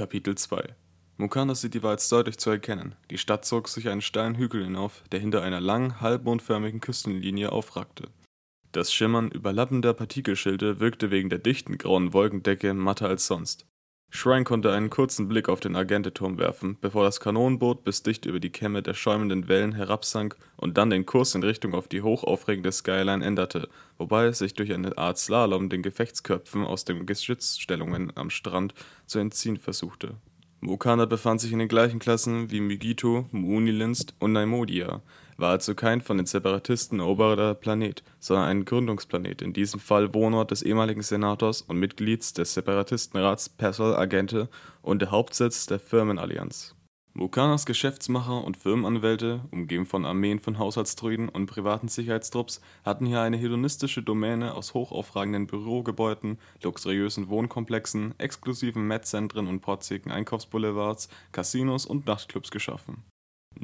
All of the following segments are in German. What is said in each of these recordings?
Kapitel 2 Mukana City war jetzt deutlich zu erkennen. Die Stadt zog sich einen steilen Hügel hinauf, der hinter einer langen, halbmondförmigen Küstenlinie aufragte. Das Schimmern überlappender Partikelschilde wirkte wegen der dichten grauen Wolkendecke matter als sonst. Shrine konnte einen kurzen Blick auf den Agenteturm werfen, bevor das Kanonenboot bis dicht über die Kämme der schäumenden Wellen herabsank und dann den Kurs in Richtung auf die hochaufregende Skyline änderte, wobei es sich durch eine Art Slalom den Gefechtsköpfen aus den Geschützstellungen am Strand zu entziehen versuchte. Mukana befand sich in den gleichen Klassen wie Mugito, Muunilinst und Naimodia, war also kein von den Separatisten eroberter Planet, sondern ein Gründungsplanet, in diesem Fall Wohnort des ehemaligen Senators und Mitglieds des Separatistenrats Persol Agente und der Hauptsitz der Firmenallianz. Mukanas Geschäftsmacher und Firmenanwälte, umgeben von Armeen von Haushaltsdruiden und privaten Sicherheitstrupps, hatten hier eine hedonistische Domäne aus hochaufragenden Bürogebäuden, luxuriösen Wohnkomplexen, exklusiven Metzzentren und protzigen Einkaufsboulevards, Casinos und Nachtclubs geschaffen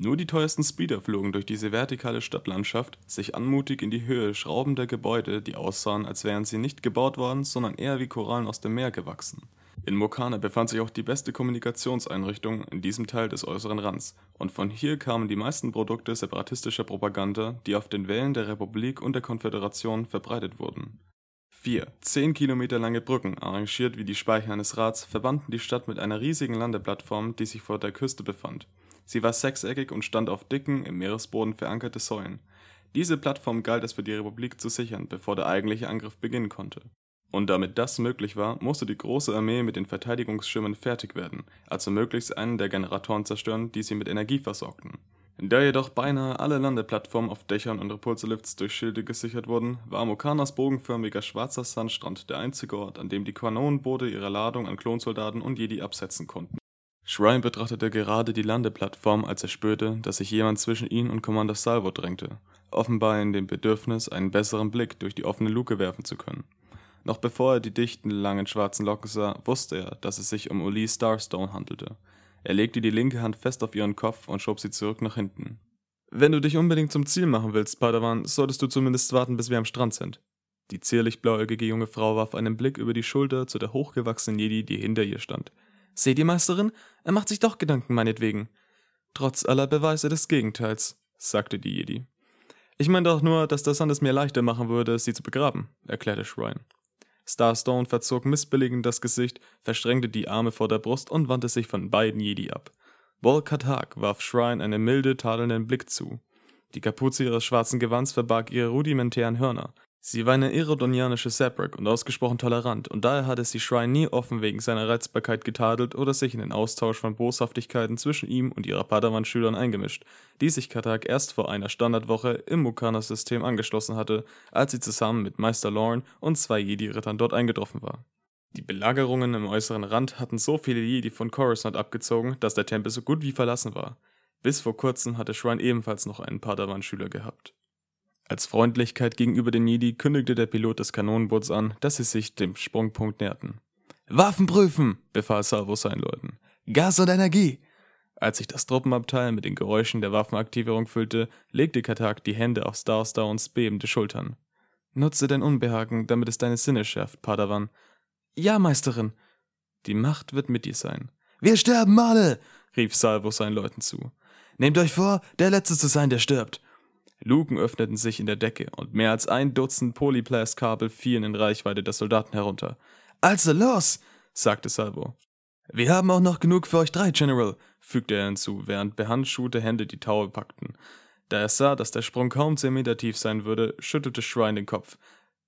nur die teuersten Speeder flogen durch diese vertikale Stadtlandschaft, sich anmutig in die Höhe schraubender Gebäude, die aussahen, als wären sie nicht gebaut worden, sondern eher wie Korallen aus dem Meer gewachsen. In Mokane befand sich auch die beste Kommunikationseinrichtung in diesem Teil des äußeren Rands, und von hier kamen die meisten Produkte separatistischer Propaganda, die auf den Wellen der Republik und der Konföderation verbreitet wurden. Vier, zehn Kilometer lange Brücken, arrangiert wie die Speicher eines Rads, verbanden die Stadt mit einer riesigen Landeplattform, die sich vor der Küste befand. Sie war sechseckig und stand auf dicken, im Meeresboden verankerte Säulen. Diese Plattform galt es für die Republik zu sichern, bevor der eigentliche Angriff beginnen konnte. Und damit das möglich war, musste die große Armee mit den Verteidigungsschirmen fertig werden, also möglichst einen der Generatoren zerstören, die sie mit Energie versorgten. Da jedoch beinahe alle Landeplattformen auf Dächern und Repulsorlifts durch Schilde gesichert wurden, war Mokanas bogenförmiger schwarzer Sandstrand der einzige Ort, an dem die Kanonenboote ihre Ladung an Klonsoldaten und Jedi absetzen konnten. Shrine betrachtete gerade die Landeplattform, als er spürte, dass sich jemand zwischen ihn und Commander Salvo drängte, offenbar in dem Bedürfnis, einen besseren Blick durch die offene Luke werfen zu können. Noch bevor er die dichten, langen schwarzen Locken sah, wusste er, dass es sich um Ulee Starstone handelte. Er legte die linke Hand fest auf ihren Kopf und schob sie zurück nach hinten. Wenn du dich unbedingt zum Ziel machen willst, Padawan, solltest du zumindest warten, bis wir am Strand sind. Die zierlich blauäugige junge Frau warf einen Blick über die Schulter zu der hochgewachsenen Jedi, die hinter ihr stand. Seht ihr, Meisterin? Er macht sich doch Gedanken meinetwegen. Trotz aller Beweise des Gegenteils, sagte die Jedi. Ich meine doch nur, dass das es mir leichter machen würde, sie zu begraben, erklärte Shrine. Starstone verzog missbilligend das Gesicht, verstrengte die Arme vor der Brust und wandte sich von beiden Jedi ab. Volkatak warf Shrine einen milde, tadelnden Blick zu. Die Kapuze ihres schwarzen Gewands verbarg ihre rudimentären Hörner, Sie war eine irodonianische Sabrak und ausgesprochen tolerant, und daher hatte sie Shrine nie offen wegen seiner Reizbarkeit getadelt oder sich in den Austausch von Boshaftigkeiten zwischen ihm und ihrer Padawan-Schülern eingemischt, die sich Katak erst vor einer Standardwoche im Mukana-System angeschlossen hatte, als sie zusammen mit Meister Lorne und zwei Jedi-Rittern dort eingetroffen war. Die Belagerungen im äußeren Rand hatten so viele Jedi von Coruscant abgezogen, dass der Tempel so gut wie verlassen war. Bis vor kurzem hatte Shrine ebenfalls noch einen Padawan-Schüler gehabt. Als Freundlichkeit gegenüber den Jedi kündigte der Pilot des Kanonenboots an, dass sie sich dem Sprungpunkt näherten. Waffen prüfen, befahl Salvo seinen Leuten. Gas und Energie! Als sich das Truppenabteil mit den Geräuschen der Waffenaktivierung füllte, legte Katak die Hände auf Starstowns bebende Schultern. Nutze dein Unbehagen, damit es deine Sinne schärft, Padawan. Ja, Meisterin. Die Macht wird mit dir sein. Wir sterben alle! rief Salvo seinen Leuten zu. Nehmt euch vor, der Letzte zu sein, der stirbt. Luken öffneten sich in der Decke und mehr als ein Dutzend Polyplast-Kabel fielen in Reichweite der Soldaten herunter. Also los, sagte Salvo. Wir haben auch noch genug für euch drei, General, fügte er hinzu, während behandschuhte Hände die Taue packten. Da er sah, dass der Sprung kaum zehn Meter tief sein würde, schüttelte Shrine den Kopf.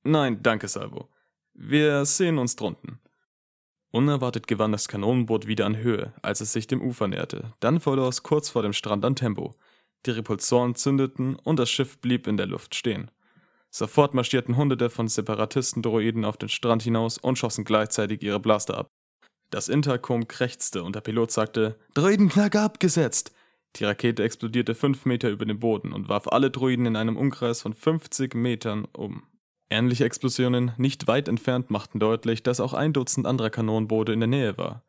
Nein, danke, Salvo. Wir sehen uns drunten. Unerwartet gewann das Kanonenboot wieder an Höhe, als es sich dem Ufer näherte. Dann verlor es kurz vor dem Strand an Tempo. Die Repulsoren zündeten und das Schiff blieb in der Luft stehen. Sofort marschierten Hunderte von Separatisten-Droiden auf den Strand hinaus und schossen gleichzeitig ihre Blaster ab. Das Intercom krächzte und der Pilot sagte: Droidenknacker abgesetzt! Die Rakete explodierte fünf Meter über dem Boden und warf alle Droiden in einem Umkreis von 50 Metern um. Ähnliche Explosionen nicht weit entfernt machten deutlich, dass auch ein Dutzend anderer Kanonenboote in der Nähe war.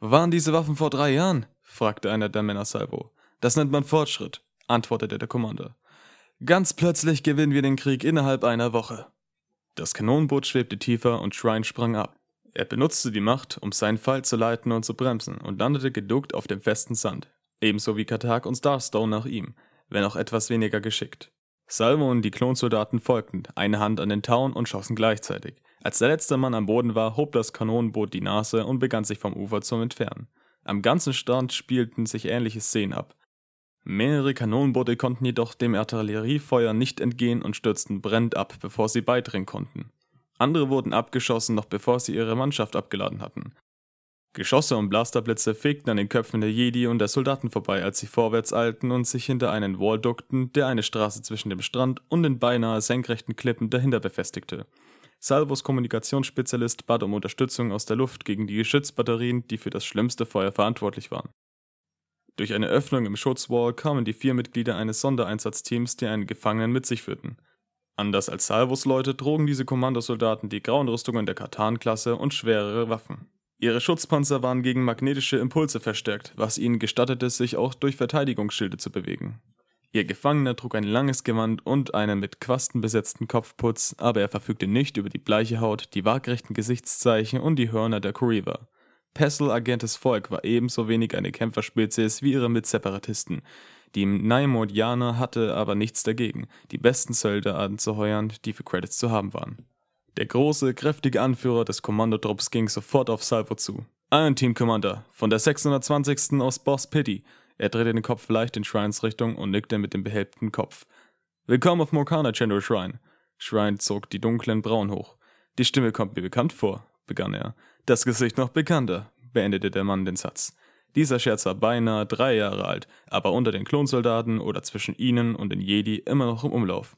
Wo waren diese Waffen vor drei Jahren? fragte einer der Männer Salvo. Das nennt man Fortschritt, antwortete der Commander. Ganz plötzlich gewinnen wir den Krieg innerhalb einer Woche. Das Kanonenboot schwebte tiefer und Shrine sprang ab. Er benutzte die Macht, um seinen Fall zu leiten und zu bremsen und landete geduckt auf dem festen Sand, ebenso wie Katak und Starstone nach ihm, wenn auch etwas weniger geschickt. Salvo und die Klonsoldaten folgten, eine Hand an den Tauen und schossen gleichzeitig. Als der letzte Mann am Boden war, hob das Kanonenboot die Nase und begann sich vom Ufer zu entfernen. Am ganzen Strand spielten sich ähnliche Szenen ab. Mehrere Kanonenboote konnten jedoch dem Artilleriefeuer nicht entgehen und stürzten brennend ab, bevor sie beidringen konnten. Andere wurden abgeschossen, noch bevor sie ihre Mannschaft abgeladen hatten. Geschosse und Blasterblitze fegten an den Köpfen der Jedi und der Soldaten vorbei, als sie vorwärts eilten und sich hinter einen Wall duckten, der eine Straße zwischen dem Strand und den beinahe senkrechten Klippen dahinter befestigte. Salvos Kommunikationsspezialist bat um Unterstützung aus der Luft gegen die Geschützbatterien, die für das schlimmste Feuer verantwortlich waren. Durch eine Öffnung im Schutzwall kamen die vier Mitglieder eines Sondereinsatzteams, die einen Gefangenen mit sich führten. Anders als Salvos Leute trugen diese Kommandosoldaten die grauen Rüstungen der Katan-Klasse und schwerere Waffen. Ihre Schutzpanzer waren gegen magnetische Impulse verstärkt, was ihnen gestattete, sich auch durch Verteidigungsschilde zu bewegen. Ihr Gefangener trug ein langes Gewand und einen mit Quasten besetzten Kopfputz, aber er verfügte nicht über die bleiche Haut, die waagrechten Gesichtszeichen und die Hörner der Kuriva. Pessel Agentes Volk war ebenso wenig eine Kämpferspezies wie ihre Mitseparatisten. Die Naimodianer hatte aber nichts dagegen, die besten Söldner anzuheuern, die für Credits zu haben waren. Der große, kräftige Anführer des Kommandotrupps ging sofort auf Salvo zu. Ein Team Commander von der 620. aus Boss Pity. Er drehte den Kopf leicht in Shrines Richtung und nickte mit dem behelmten Kopf. Willkommen auf Morkana, General Shrine. Shrine zog die dunklen Brauen hoch. Die Stimme kommt mir bekannt vor, begann er. Das Gesicht noch bekannter, beendete der Mann den Satz. Dieser Scherz war beinahe drei Jahre alt, aber unter den Klonsoldaten oder zwischen ihnen und den Jedi immer noch im Umlauf.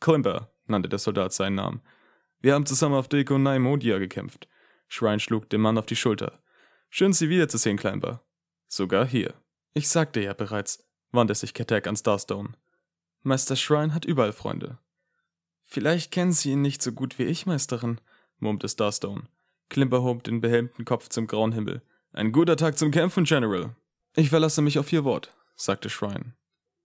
Klimper nannte der Soldat seinen Namen. Wir haben zusammen auf Deko Naimodia gekämpft. Shrine schlug dem Mann auf die Schulter. Schön, Sie wiederzusehen, Climber. Sogar hier. Ich sagte ja bereits, wandte sich Katak an Starstone. Meister Shrine hat überall Freunde. Vielleicht kennen Sie ihn nicht so gut wie ich, Meisterin, murmte Starstone. Klimper hob den behelmten Kopf zum grauen Himmel. Ein guter Tag zum Kämpfen, General. Ich verlasse mich auf Ihr Wort, sagte Shrine.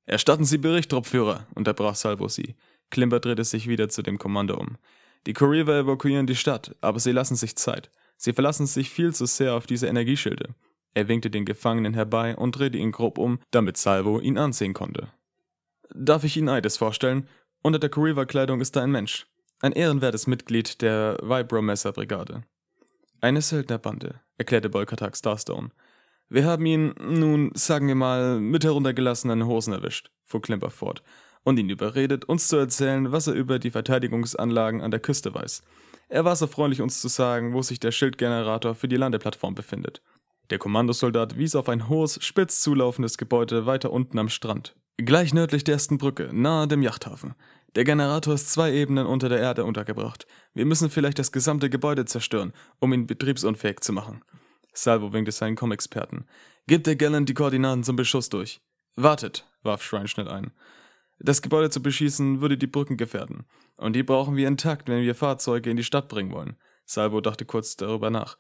Erstatten Sie Bericht, Truppführer, unterbrach Salvo sie. Klimper drehte sich wieder zu dem Kommando um. Die Kuriva evakuieren die Stadt, aber sie lassen sich Zeit. Sie verlassen sich viel zu sehr auf diese Energieschilde. Er winkte den Gefangenen herbei und drehte ihn grob um, damit Salvo ihn ansehen konnte. Darf ich Ihnen Eides vorstellen? Unter der Kuriva-Kleidung ist da ein Mensch. Ein ehrenwertes Mitglied der Vibromesser-Brigade. Eine Söldnerbande, erklärte Bolkatak Starstone. Wir haben ihn, nun, sagen wir mal, mit heruntergelassenen Hosen erwischt, fuhr Klimper fort und ihn überredet, uns zu erzählen, was er über die Verteidigungsanlagen an der Küste weiß. Er war so freundlich, uns zu sagen, wo sich der Schildgenerator für die Landeplattform befindet. Der Kommandosoldat wies auf ein hohes, spitz zulaufendes Gebäude weiter unten am Strand, gleich nördlich der ersten Brücke, nahe dem Yachthafen. Der Generator ist zwei Ebenen unter der Erde untergebracht. Wir müssen vielleicht das gesamte Gebäude zerstören, um ihn betriebsunfähig zu machen. Salvo winkte seinen Com-Experten. Gibt der Gallant die Koordinaten zum Beschuss durch. Wartet, warf Shrine schnell ein. Das Gebäude zu beschießen würde die Brücken gefährden. Und die brauchen wir intakt, wenn wir Fahrzeuge in die Stadt bringen wollen. Salvo dachte kurz darüber nach.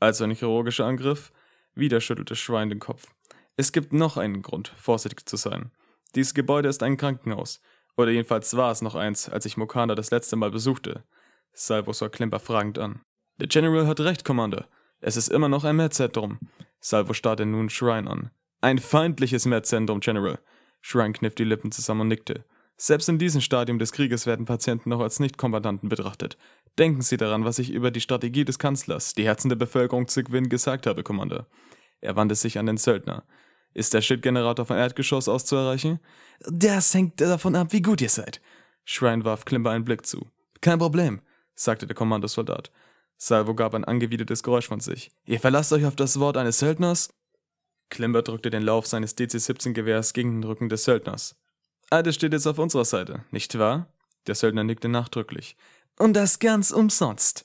Also ein chirurgischer Angriff? Wieder schüttelte Schwein den Kopf. Es gibt noch einen Grund, vorsichtig zu sein. Dieses Gebäude ist ein Krankenhaus. Oder jedenfalls war es noch eins, als ich Mokanda das letzte Mal besuchte. Salvo sah Klimper fragend an. Der General hat recht, Commander. Es ist immer noch ein Mehrzentrum. Salvo starrte nun Shrine an. Ein feindliches Mehrzentrum, General. Shrine kniff die Lippen zusammen und nickte. Selbst in diesem Stadium des Krieges werden Patienten noch als Nicht-Kombattanten betrachtet. Denken Sie daran, was ich über die Strategie des Kanzlers, die Herzen der Bevölkerung zu gewinnen, gesagt habe, Commander. Er wandte sich an den Söldner. Ist der Shit-Generator von Erdgeschoss aus zu erreichen? Das hängt davon ab, wie gut ihr seid. Shrine warf Klimper einen Blick zu. Kein Problem, sagte der Kommandosoldat. Salvo gab ein angewidertes Geräusch von sich. Ihr verlasst euch auf das Wort eines Söldners? Klimber drückte den Lauf seines DC-17-Gewehrs gegen den Rücken des Söldners. Alles steht jetzt auf unserer Seite, nicht wahr? Der Söldner nickte nachdrücklich. Und das ganz umsonst.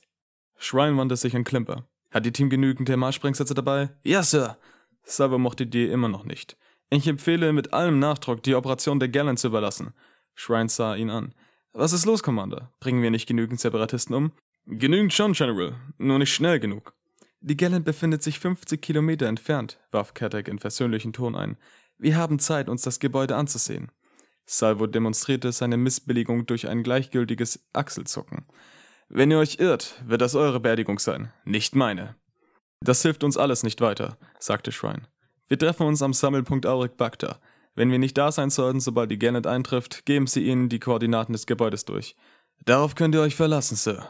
Shrine wandte sich an Klimper. Hat Ihr Team genügend Thermalsprengsätze dabei? Ja, Sir. Salvo mochte die immer noch nicht. Ich empfehle mit allem Nachdruck, die Operation der Gallant zu überlassen. Shrine sah ihn an. Was ist los, Commander? Bringen wir nicht genügend Separatisten um? Genügend schon, General. Nur nicht schnell genug. Die Gallant befindet sich 50 Kilometer entfernt, warf Katek in versöhnlichen Ton ein. Wir haben Zeit, uns das Gebäude anzusehen. Salvo demonstrierte seine Missbilligung durch ein gleichgültiges Achselzucken. Wenn ihr euch irrt, wird das eure Beerdigung sein, nicht meine. Das hilft uns alles nicht weiter, sagte Shrine. Wir treffen uns am Sammelpunkt Auric Bagda. Wenn wir nicht da sein sollten, sobald die Gannett eintrifft, geben Sie ihnen die Koordinaten des Gebäudes durch. Darauf könnt ihr euch verlassen, Sir.